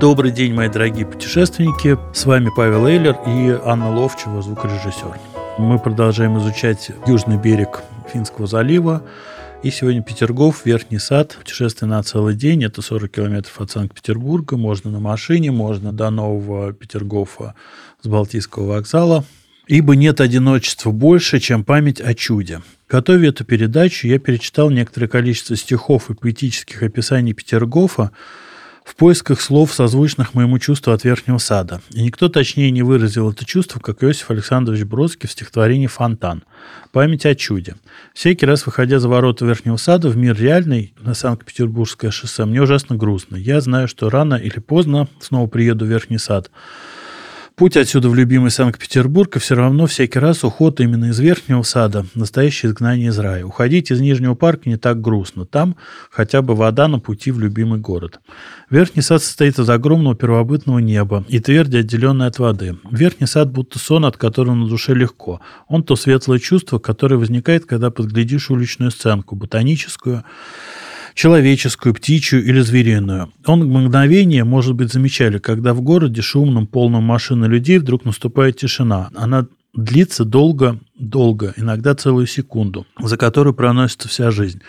Добрый день, мои дорогие путешественники. С вами Павел Эйлер и Анна Ловчева, звукорежиссер. Мы продолжаем изучать южный берег Финского залива. И сегодня Петергоф, Верхний Сад. Путешествие на целый день. Это 40 километров от Санкт-Петербурга. Можно на машине, можно до Нового Петергофа с Балтийского вокзала. Ибо нет одиночества больше, чем память о чуде. Готовя эту передачу, я перечитал некоторое количество стихов и поэтических описаний Петергофа, в поисках слов, созвучных моему чувству от Верхнего Сада. И никто точнее не выразил это чувство, как Иосиф Александрович Бродский в стихотворении «Фонтан». Память о чуде. Всякий раз, выходя за ворота Верхнего Сада в мир реальный, на Санкт-Петербургское шоссе, мне ужасно грустно. Я знаю, что рано или поздно снова приеду в Верхний Сад. Путь отсюда в любимый Санкт-Петербург, и все равно всякий раз уход именно из Верхнего Сада – настоящее изгнание из рая. Уходить из Нижнего парка не так грустно. Там хотя бы вода на пути в любимый город. Верхний сад состоит из огромного первобытного неба и тверди, отделенной от воды. Верхний сад будто сон, от которого на душе легко. Он то светлое чувство, которое возникает, когда подглядишь уличную сценку, ботаническую, человеческую, птичью или звериную. Он мгновение, может быть, замечали, когда в городе шумном, полном машин и людей вдруг наступает тишина. Она длится долго, долго, иногда целую секунду, за которую проносится вся жизнь.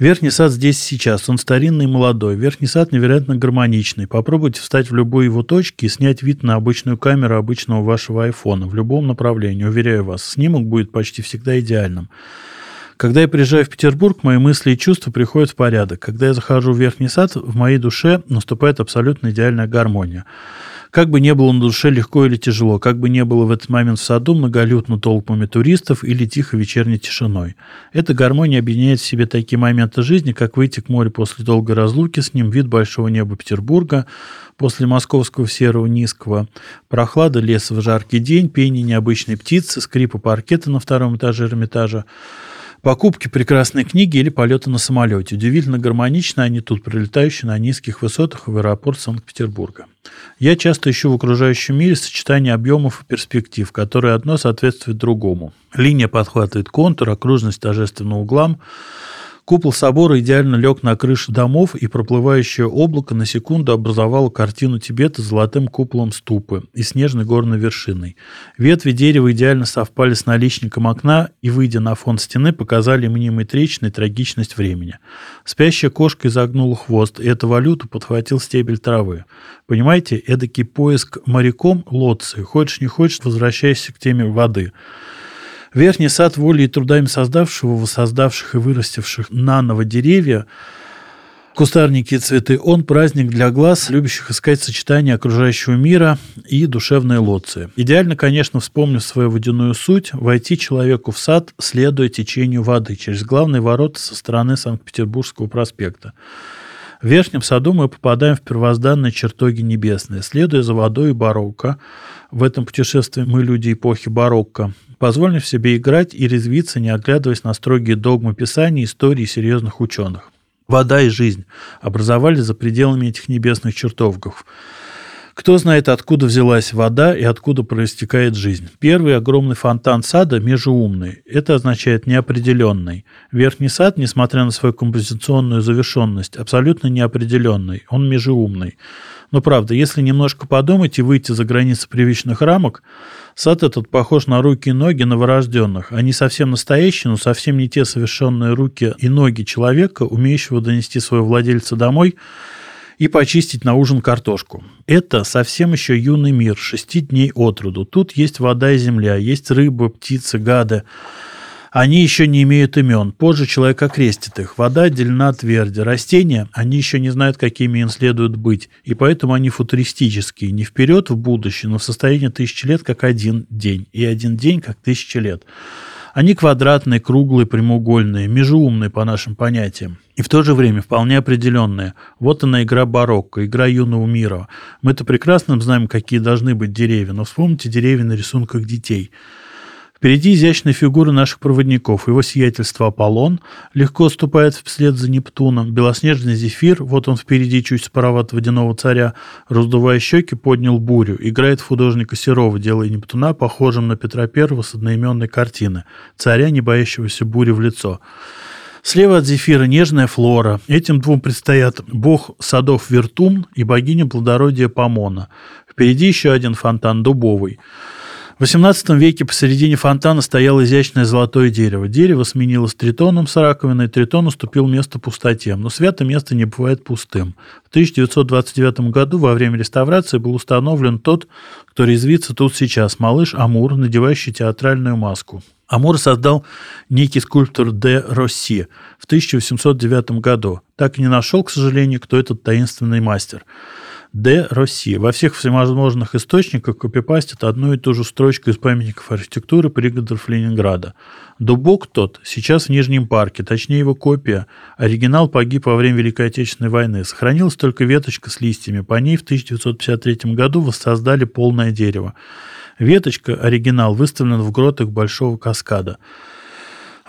Верхний сад здесь сейчас. Он старинный и молодой. Верхний сад невероятно гармоничный. Попробуйте встать в любой его точке и снять вид на обычную камеру обычного вашего айфона в любом направлении. Уверяю вас, снимок будет почти всегда идеальным. Когда я приезжаю в Петербург, мои мысли и чувства приходят в порядок. Когда я захожу в Верхний сад, в моей душе наступает абсолютно идеальная гармония. Как бы не было на душе легко или тяжело, как бы не было в этот момент в саду многолюдно толпами туристов или тихо вечерней тишиной. Эта гармония объединяет в себе такие моменты жизни, как выйти к морю после долгой разлуки с ним, вид большого неба Петербурга, после московского серого низкого, прохлада леса в жаркий день, пение необычной птицы, скрипа паркета на втором этаже Эрмитажа, Покупки прекрасной книги или полеты на самолете. Удивительно гармонично они тут, прилетающие на низких высотах в аэропорт Санкт-Петербурга. Я часто ищу в окружающем мире сочетание объемов и перспектив, которые одно соответствует другому. Линия подхватывает контур, окружность торжественно углам, Купол собора идеально лег на крыши домов, и проплывающее облако на секунду образовало картину Тибета с золотым куполом ступы и снежной горной вершиной. Ветви дерева идеально совпали с наличником окна и, выйдя на фон стены, показали мнимой трагичность времени. Спящая кошка изогнула хвост, и эту валюту подхватил стебель травы. Понимаете, эдакий поиск моряком лодцы. Хочешь не хочешь, возвращайся к теме воды. Верхний сад волей и трудами создавшего, воссоздавших и вырастивших наново деревья, кустарники и цветы, он праздник для глаз, любящих искать сочетание окружающего мира и душевной лоции. Идеально, конечно, вспомнив свою водяную суть, войти человеку в сад, следуя течению воды через главные ворота со стороны Санкт-Петербургского проспекта. В Верхнем саду мы попадаем в первозданные чертоги небесные. Следуя за водой барокко, в этом путешествии мы люди эпохи барокко, позволим себе играть и резвиться, не оглядываясь на строгие догмы Писания, истории серьезных ученых. Вода и жизнь образовались за пределами этих небесных чертогов. Кто знает, откуда взялась вода и откуда проистекает жизнь. Первый огромный фонтан сада межеумный. Это означает неопределенный. Верхний сад, несмотря на свою композиционную завершенность, абсолютно неопределенный. Он межеумный. Но правда, если немножко подумать и выйти за границы привычных рамок, сад этот похож на руки и ноги новорожденных. Они совсем настоящие, но совсем не те совершенные руки и ноги человека, умеющего донести своего владельца домой и почистить на ужин картошку. Это совсем еще юный мир, шести дней от роду. Тут есть вода и земля, есть рыба, птицы, гады. Они еще не имеют имен. Позже человек окрестит их. Вода отделена от тверди. Растения, они еще не знают, какими им следует быть. И поэтому они футуристические. Не вперед в будущее, но в состоянии тысячи лет, как один день. И один день, как тысячи лет. Они квадратные, круглые, прямоугольные, межуумные по нашим понятиям. И в то же время вполне определенные. Вот она игра барокко, игра юного мира. Мы-то прекрасно знаем, какие должны быть деревья, но вспомните деревья на рисунках детей – Впереди изящная фигура наших проводников. Его сиятельство Аполлон легко ступает вслед за Нептуном. Белоснежный Зефир, вот он впереди чуть справа от водяного царя, раздувая щеки, поднял бурю. Играет художника Серова, делая Нептуна похожим на Петра Первого с одноименной картины. Царя, не боящегося бури в лицо. Слева от Зефира нежная флора. Этим двум предстоят бог садов Вертун и богиня плодородия Помона. Впереди еще один фонтан дубовый. В XVIII веке посередине фонтана стояло изящное золотое дерево. Дерево сменилось тритоном с раковиной, тритон уступил место пустоте. Но свято место не бывает пустым. В 1929 году во время реставрации был установлен тот, кто резвится тут сейчас, малыш Амур, надевающий театральную маску. Амур создал некий скульптор де Росси в 1809 году. Так и не нашел, к сожалению, кто этот таинственный мастер – Д. Росси. Во всех всевозможных источниках копипастят одну и ту же строчку из памятников архитектуры пригородов Ленинграда. Дубок тот сейчас в Нижнем парке, точнее его копия. Оригинал погиб во время Великой Отечественной войны. Сохранилась только веточка с листьями. По ней в 1953 году воссоздали полное дерево. Веточка, оригинал, выставлена в гротах Большого каскада.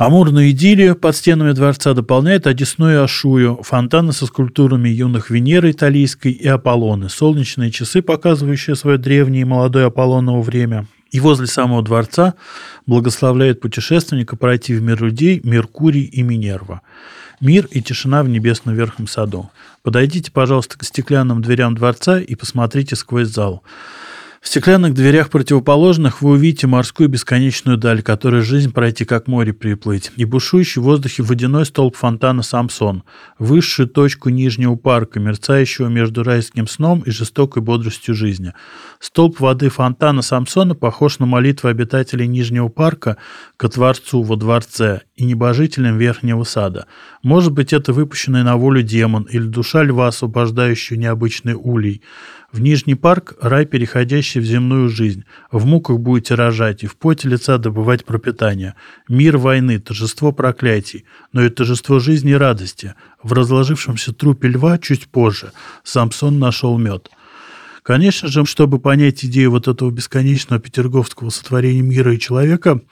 Амурную идиллию под стенами дворца дополняет Одесную Ашую, фонтаны со скульптурами юных Венеры Италийской и Аполлоны, солнечные часы, показывающие свое древнее и молодое Аполлоново время. И возле самого дворца благословляет путешественника пройти в мир людей Меркурий и Минерва. Мир и тишина в небесном верхнем саду. Подойдите, пожалуйста, к стеклянным дверям дворца и посмотрите сквозь зал. В стеклянных дверях противоположных вы увидите морскую бесконечную даль, которой жизнь пройти как море приплыть, и бушующий в воздухе водяной столб фонтана Самсон, высшую точку Нижнего парка, мерцающего между райским сном и жестокой бодростью жизни. Столб воды фонтана Самсона похож на молитву обитателей Нижнего парка ко Творцу во дворце и небожителям Верхнего сада. Может быть, это выпущенный на волю демон или душа льва, освобождающая необычный улей. В Нижний парк – рай, переходящий в земную жизнь. В муках будете рожать и в поте лица добывать пропитание. Мир войны, торжество проклятий, но и торжество жизни и радости. В разложившемся трупе льва чуть позже Самсон нашел мед. Конечно же, чтобы понять идею вот этого бесконечного петерговского сотворения мира и человека –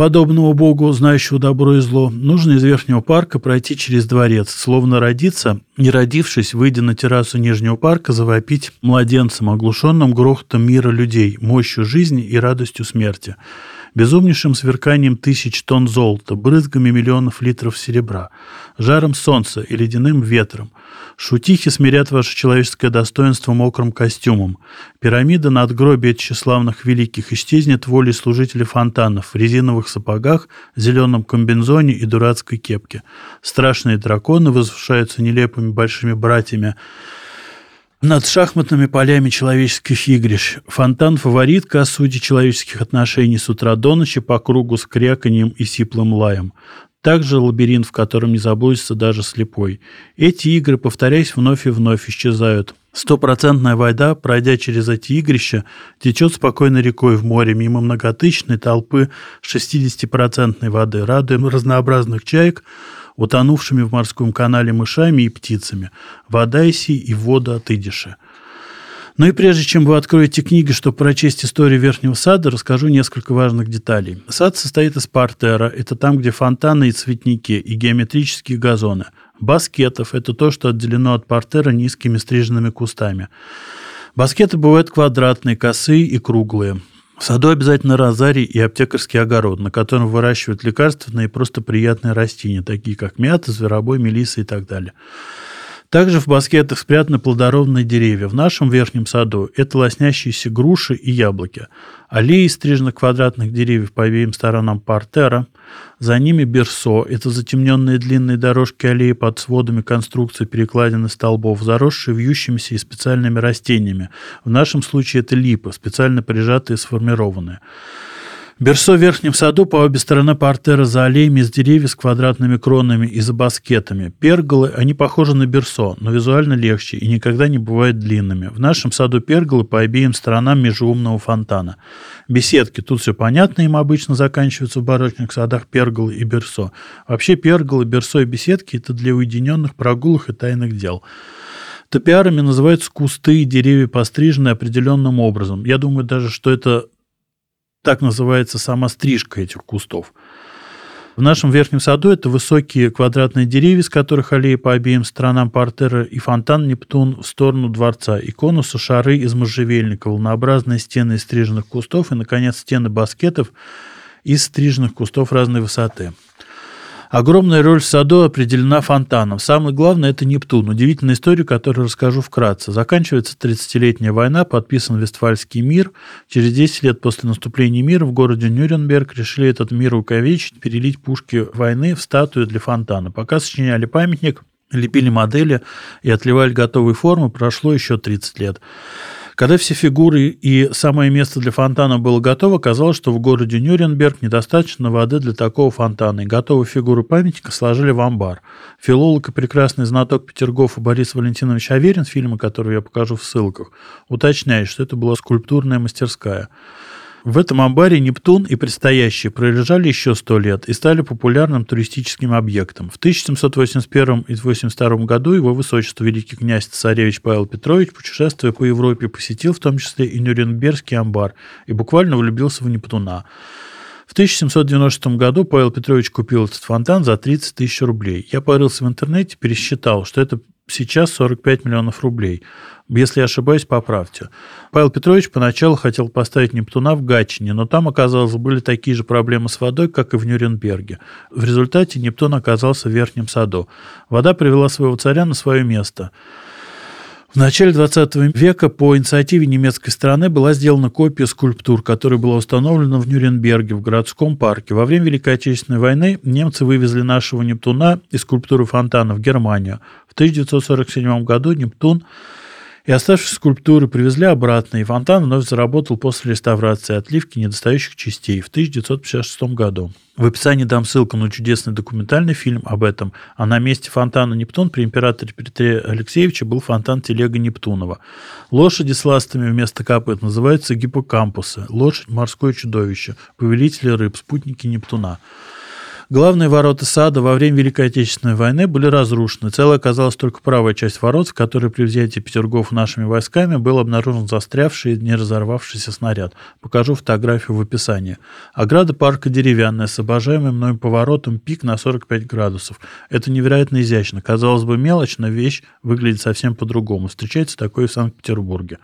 подобного богу, знающего добро и зло, нужно из Верхнего парка пройти через дворец, словно родиться, не родившись, выйдя на террасу Нижнего парка, завопить младенцем, оглушенным грохотом мира людей, мощью жизни и радостью смерти безумнейшим сверканием тысяч тонн золота, брызгами миллионов литров серебра, жаром солнца и ледяным ветром. Шутихи смирят ваше человеческое достоинство мокрым костюмом. Пирамида надгробия тщеславных великих исчезнет волей служителей фонтанов в резиновых сапогах, зеленом комбинзоне и дурацкой кепке. Страшные драконы возвышаются нелепыми большими братьями, над шахматными полями человеческих игрищ. Фонтан – фаворитка о суде человеческих отношений с утра до ночи по кругу с кряканьем и сиплым лаем. Также лабиринт, в котором не заблудится даже слепой. Эти игры, повторяясь вновь и вновь, исчезают. Стопроцентная вода, пройдя через эти игрища, течет спокойной рекой в море мимо многотысячной толпы 60% воды, радуя разнообразных чаек – утонувшими в морском канале мышами и птицами, в Одайсе и в воду от Идиша. Ну и прежде чем вы откроете книги, чтобы прочесть историю Верхнего сада, расскажу несколько важных деталей. Сад состоит из портера, это там, где фонтаны и цветники, и геометрические газоны. Баскетов – это то, что отделено от портера низкими стриженными кустами. Баскеты бывают квадратные, косые и круглые. В саду обязательно розарий и аптекарский огород, на котором выращивают лекарственные и просто приятные растения, такие как мята, зверобой, мелиса и так далее. Также в баскетах спрятаны плодородные деревья. В нашем верхнем саду это лоснящиеся груши и яблоки. Аллеи стриженных квадратных деревьев по обеим сторонам портера. За ними берсо. Это затемненные длинные дорожки аллеи под сводами конструкции перекладины столбов, заросшие вьющимися и специальными растениями. В нашем случае это липы, специально прижатые и сформированные. Берсо в верхнем саду по обе стороны портера за аллеями из деревьев с квадратными кронами и за баскетами. Перголы, они похожи на берсо, но визуально легче и никогда не бывают длинными. В нашем саду перголы по обеим сторонам межеумного фонтана. Беседки, тут все понятно, им обычно заканчиваются в барочных садах перголы и берсо. Вообще перголы, берсо и беседки – это для уединенных прогулок и тайных дел. Топиарами называются кусты и деревья, постриженные определенным образом. Я думаю даже, что это так называется сама стрижка этих кустов. В нашем верхнем саду это высокие квадратные деревья, с которых аллеи по обеим сторонам портера и фонтан Нептун в сторону дворца, и конусы шары из можжевельника, волнообразные стены из стриженных кустов и, наконец, стены баскетов из стриженных кустов разной высоты. Огромная роль в саду определена фонтаном. Самое главное – это Нептун. Удивительная история, которую расскажу вкратце. Заканчивается 30-летняя война, подписан Вестфальский мир. Через 10 лет после наступления мира в городе Нюрнберг решили этот мир увековечить, перелить пушки войны в статую для фонтана. Пока сочиняли памятник, лепили модели и отливали готовые формы, прошло еще 30 лет. Когда все фигуры и самое место для фонтана было готово, казалось, что в городе Нюрнберг недостаточно воды для такого фонтана, и готовые фигуры памятника сложили в амбар. Филолог и прекрасный знаток Петергофа Борис Валентинович Аверин, фильмы, которые я покажу в ссылках, уточняет, что это была скульптурная мастерская. В этом амбаре Нептун и предстоящие пролежали еще сто лет и стали популярным туристическим объектом. В 1781 и 1782 году его высочество великий князь царевич Павел Петрович, путешествуя по Европе, посетил в том числе и Нюрнбергский амбар и буквально влюбился в Нептуна. В 1796 году Павел Петрович купил этот фонтан за 30 тысяч рублей. Я порылся в интернете, пересчитал, что это сейчас 45 миллионов рублей. Если я ошибаюсь, поправьте. Павел Петрович поначалу хотел поставить Нептуна в Гатчине, но там, оказалось, были такие же проблемы с водой, как и в Нюрнберге. В результате Нептун оказался в Верхнем саду. Вода привела своего царя на свое место – в начале 20 века по инициативе немецкой стороны была сделана копия скульптур, которая была установлена в Нюрнберге, в городском парке. Во время Великой Отечественной войны немцы вывезли нашего Нептуна и скульптуры фонтана в Германию. В 1947 году Нептун и оставшиеся скульптуры привезли обратно, и фонтан вновь заработал после реставрации отливки недостающих частей в 1956 году. В описании дам ссылку на чудесный документальный фильм об этом, а на месте фонтана Нептун при императоре Петре Алексеевиче был фонтан телега Нептунова. Лошади с ластами вместо копыт называются гиппокампусы, лошадь – морское чудовище, повелители рыб, спутники Нептуна. Главные ворота сада во время Великой Отечественной войны были разрушены. Целая оказалась только правая часть ворот, в которой при взятии Петергоф нашими войсками был обнаружен застрявший и не разорвавшийся снаряд. Покажу фотографию в описании. Ограда парка деревянная, с обожаемым мной поворотом пик на 45 градусов. Это невероятно изящно. Казалось бы, мелочь, но вещь выглядит совсем по-другому. Встречается такое в Санкт-Петербурге.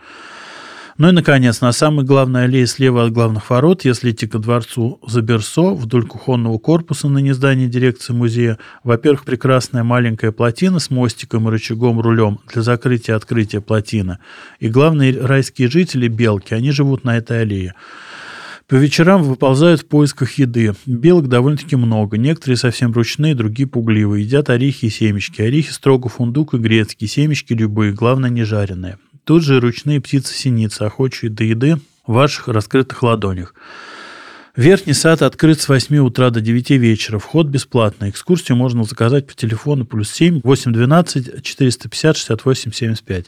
Ну и, наконец, на самой главной аллее слева от главных ворот, если идти ко дворцу Заберсо, вдоль кухонного корпуса на нездании дирекции музея, во-первых, прекрасная маленькая плотина с мостиком и рычагом рулем для закрытия и открытия плотины. И главные райские жители, белки, они живут на этой аллее. По вечерам выползают в поисках еды. Белок довольно-таки много. Некоторые совсем ручные, другие пугливые. Едят орехи и семечки. Орехи строго фундук и грецкий. Семечки любые, главное не жареные. Тут же ручные птицы-синицы, охочие до еды в ваших раскрытых ладонях. Верхний сад открыт с 8 утра до 9 вечера. Вход бесплатный. Экскурсию можно заказать по телефону плюс 7 812 450 68 75.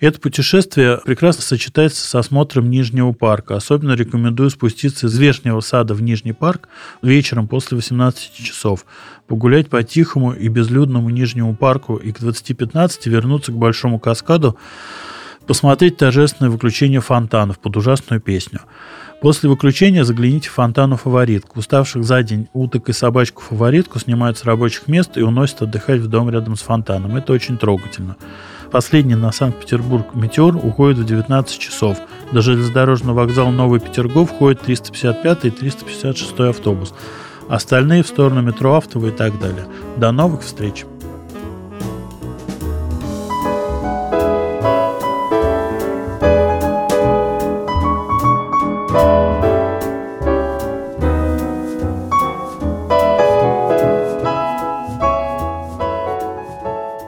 Это путешествие прекрасно сочетается с осмотром Нижнего парка. Особенно рекомендую спуститься из Верхнего сада в Нижний парк вечером после 18 часов, погулять по тихому и безлюдному Нижнему парку и к 20.15 вернуться к Большому каскаду, посмотреть торжественное выключение фонтанов под ужасную песню. После выключения загляните в фонтану фаворитку. Уставших за день уток и собачку фаворитку снимают с рабочих мест и уносят отдыхать в дом рядом с фонтаном. Это очень трогательно. Последний на Санкт-Петербург «Метеор» уходит в 19 часов. До железнодорожного вокзала Новый Петергоф ходит 355 и 356 автобус. Остальные в сторону метро Автово и так далее. До новых встреч!